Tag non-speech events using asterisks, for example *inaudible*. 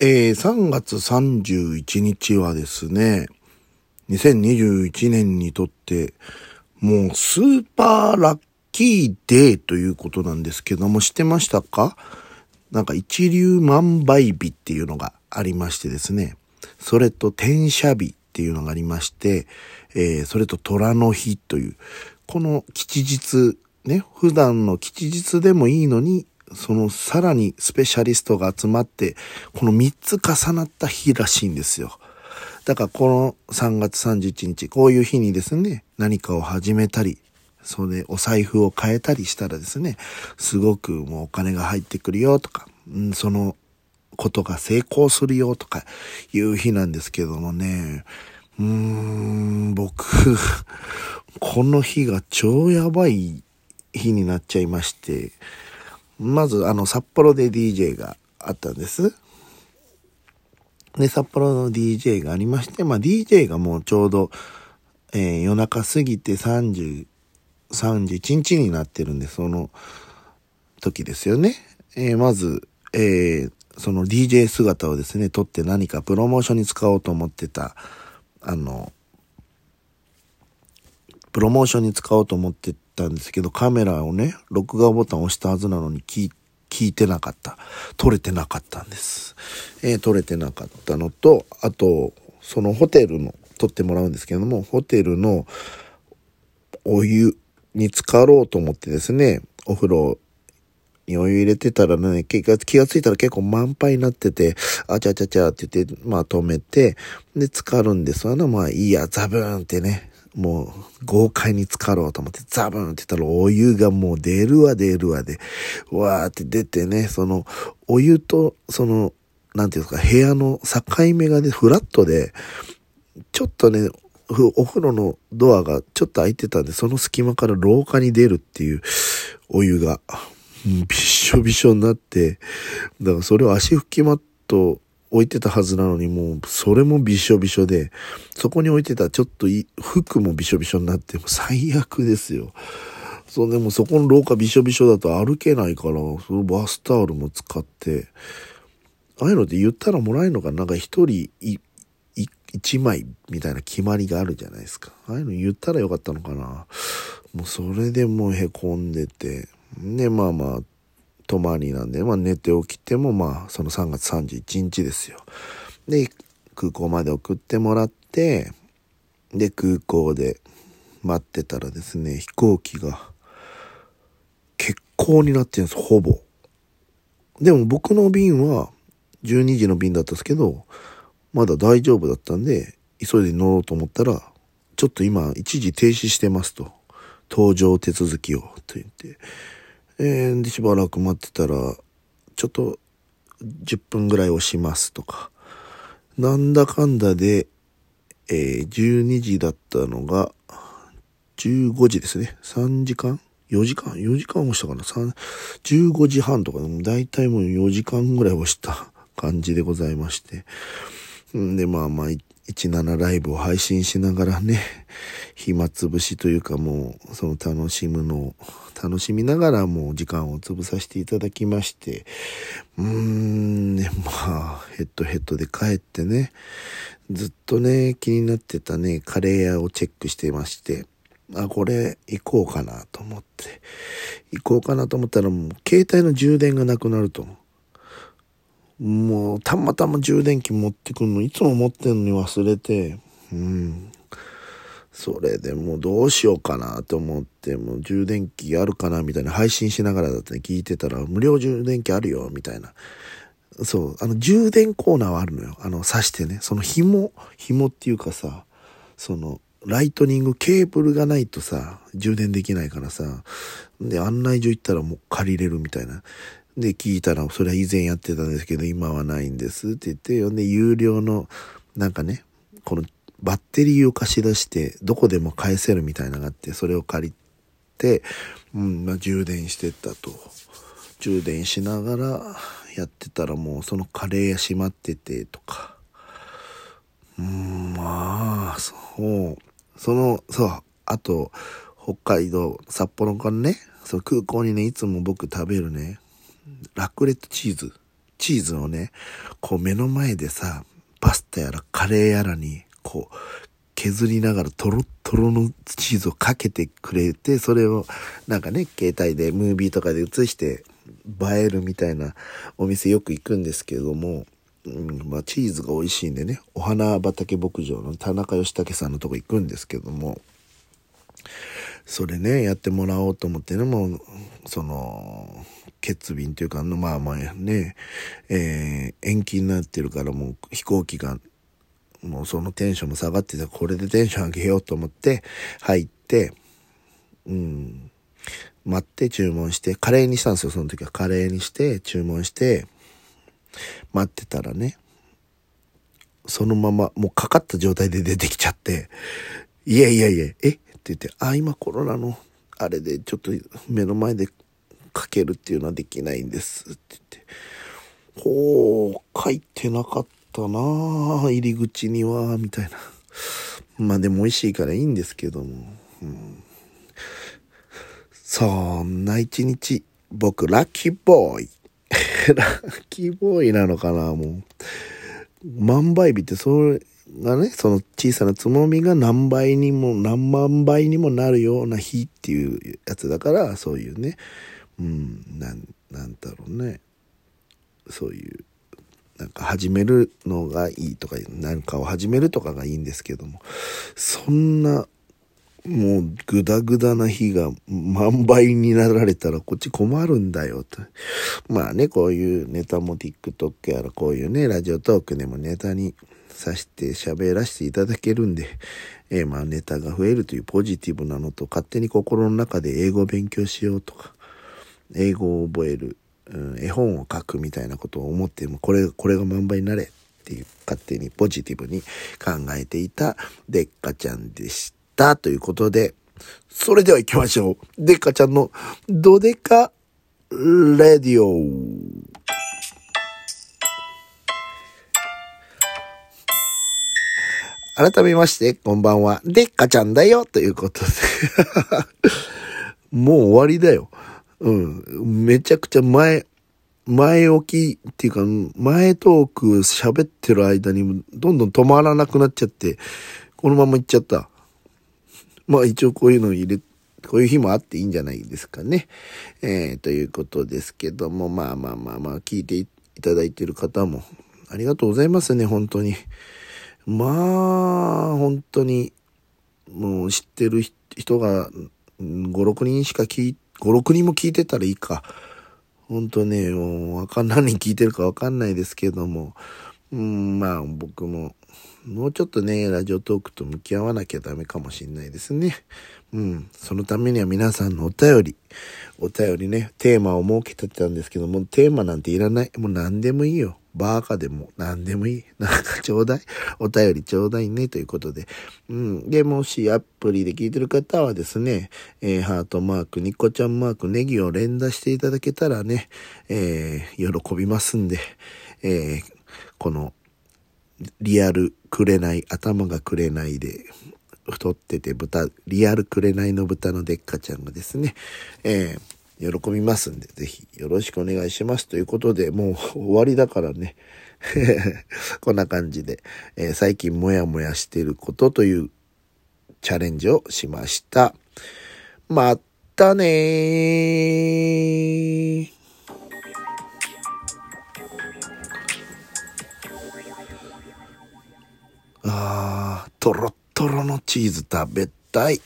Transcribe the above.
えー、3月31日はですね、2021年にとって、もうスーパーラッキーデーということなんですけども、知ってましたか？なんか一粒万倍日っていうのがありましてですね、それと転写日っていうのがありまして、えー、それと虎の日という、この吉日、ね、普段の吉日でもいいのに、そのさらにスペシャリストが集まって、この3つ重なった日らしいんですよ。だからこの3月31日、こういう日にですね、何かを始めたり、それでお財布を変えたりしたらですね、すごくもうお金が入ってくるよとか、うん、そのことが成功するよとかいう日なんですけどもね、うーん、僕、この日が超やばい日になっちゃいまして、まずあの札幌で DJ があったんです。で、札幌の DJ がありまして、まあ DJ がもうちょうど、えー、夜中過ぎて30、31日になってるんで、その時ですよね。えー、まず、えー、その DJ 姿をですね、撮って何かプロモーションに使おうと思ってた、あの、プロモーションに使おうと思ってたんですけど、カメラをね、録画ボタンを押したはずなのに聞いてなかった。撮れてなかったんです。えー、撮れてなかったのと、あと、そのホテルの、撮ってもらうんですけども、ホテルのお湯に浸かろうと思ってですね、お風呂にお湯入れてたらね、気が気がついたら結構満杯になってて、あちゃちゃちゃって言って、まあ止めて、で、浸かるんです。あの、まあいいや、ザブーンってね、もう豪快に浸かろうと思ってザブンって言ったらお湯がもう出るわ出るわで、わーって出てね、そのお湯とその、なんていうんですか、部屋の境目がね、フラットで、ちょっとね、お風呂のドアがちょっと開いてたんで、その隙間から廊下に出るっていうお湯が、びっしょびしょになって、だからそれを足拭きマット置いてたはずなのにもうそれもびしょびしょで、そこに置いてたちょっと服もびしょびしょになって、も最悪ですよ。そうでもそこの廊下びしょびしょだと歩けないから、そのバスタオルも使って、ああいうのって言ったらもらえるのかな？なんか一人一枚みたいな決まりがあるじゃないですか。ああいうの言ったらよかったのかな？もうそれでもう凹んでて、で、まあまあ、泊まりなんで、まあ寝て起きてもまあその3月31日ですよ。で、空港まで送ってもらって、で、空港で待ってたらですね、飛行機が欠航になってるんです、ほぼ。でも僕の便は12時の便だったんですけど、まだ大丈夫だったんで、急いで乗ろうと思ったら、ちょっと今一時停止してますと。搭乗手続きを、と言って。えー、で、しばらく待ってたら、ちょっと10分ぐらい押しますとか、なんだかんだで、えー、12時だったのが、15時ですね。3時間 ?4 時間 ?4 時間押したかな ?3、15時半とか、だいたいもう4時間ぐらい押した感じでございまして。んで、まあまあ、17ライブを配信しながらね、暇つぶしというかもう、その楽しむのを、楽しみながらも時間を潰させていただきまして、うーん、ね、まあ、ヘッドヘッドで帰ってね、ずっとね、気になってたね、カレー屋をチェックしてまして、あ、これ行こうかなと思って、行こうかなと思ったらもう携帯の充電がなくなると。もう、たまたま充電器持ってくるの、いつも持ってんのに忘れて、うん。それでもうどうしようかなと思って、もう充電器あるかなみたいな配信しながらだって聞いてたら、無料充電器あるよ、みたいな。そう、あの充電コーナーはあるのよ。あの、挿してね。その紐、紐っていうかさ、その、ライトニングケーブルがないとさ、充電できないからさ、で、案内所行ったらもう借りれるみたいな。で、聞いたら、それは以前やってたんですけど、今はないんですって言って、で、有料の、なんかね、このバッテリーを貸し出して、どこでも返せるみたいなのがあって、それを借りて、うん、まあ、充電してったと。充電しながらやってたらもうそのカレー屋閉まっててとか。うん、まあ、そう。その、そう。あと、北海道、札幌からね、その空港にね、いつも僕食べるね、ラクレットチーズ。チーズをね、こう目の前でさ、パスタやらカレーやらに、こう、削りながらトロットロのチーズをかけてくれて、それをなんかね、携帯でムービーとかで映して映えるみたいなお店よく行くんですけれども、うん、まあチーズが美味しいんでね、お花畑牧場の田中義武さんのとこ行くんですけども、それね、やってもらおうと思ってね、もう、その、欠便というかの、まあまあね、えー、延期になってるからもう飛行機がもうそのテンションも下がってたこれでテンション上げようと思って入って、うん、待って注文して、カレーにしたんですよ、その時は。カレーにして注文して、待ってたらね、そのまま、もうかかった状態で出てきちゃって、いやいやいや、え？って言って、あ、今コロナの、あれでちょっと目の前でかけるっていうのはできないんですって言って、ほう、書いてなかった。ったなぁ入り口には、みたいな。*laughs* まあでも美味しいからいいんですけども。うん、そんな一日、僕、ラッキーボーイ。*laughs* ラッキーボーイなのかな、もう。万倍日ってそれがね、その小さなつもみが何倍にも何万倍にもなるような日っていうやつだから、そういうね、うん、なん、なんだろうね。そういうなんか始めるのがいいとか、何かを始めるとかがいいんですけども、そんな、もうグダグダな日が万倍になられたらこっち困るんだよと。まあね、こういうネタも TikTok やらこういうね、ラジオトークでもネタにさして喋らせていただけるんで、えー、まあネタが増えるというポジティブなのと勝手に心の中で英語を勉強しようとか、英語を覚えるうん、絵本を書くみたいなことを思っても、これ、これが万倍になれっていう、勝手にポジティブに考えていたデッカちゃんでした。ということで、それでは行きましょう。デッカちゃんのドデカレディオ。改めまして、こんばんは。デッカちゃんだよということで *laughs* もう終わりだよ。うん。めちゃくちゃ前、前置きっていうか、前トーク喋ってる間にどんどん止まらなくなっちゃって、このまま行っちゃった。まあ一応こういうの入れ、こういう日もあっていいんじゃないですかね。えー、ということですけども、まあまあまあまあ、聞いていただいてる方も、ありがとうございますね、本当に。まあ、本当に、もう知ってる人が5、6人しか聞いて、5、6人も聞いてたらいいか。ほんとね、もう、わかん、何人聞いてるかわかんないですけども、うん、まあ僕も、もうちょっとね、ラジオトークと向き合わなきゃダメかもしんないですね。うん。そのためには皆さんのお便り、お便りね、テーマを設けてたんですけども、テーマなんていらない。もう何でもいいよ。バーカでも何でもいい。なんかちょうだい。お便りちょうだいね。ということで。うん。で、もしアプリで聞いてる方はですね、えー、ハートマーク、ニコちゃんマーク、ネギを連打していただけたらね、えー、喜びますんで、えー、この、リアルくれない、頭がくれないで、太ってて豚、リアルくれないの豚のでっかちゃんがですね、えー喜びますんで、ぜひよろしくお願いします。ということで、もう終わりだからね。*laughs* こんな感じで、えー、最近もやもやしていることというチャレンジをしました。またねー。あー、とろっとろのチーズ食べたい。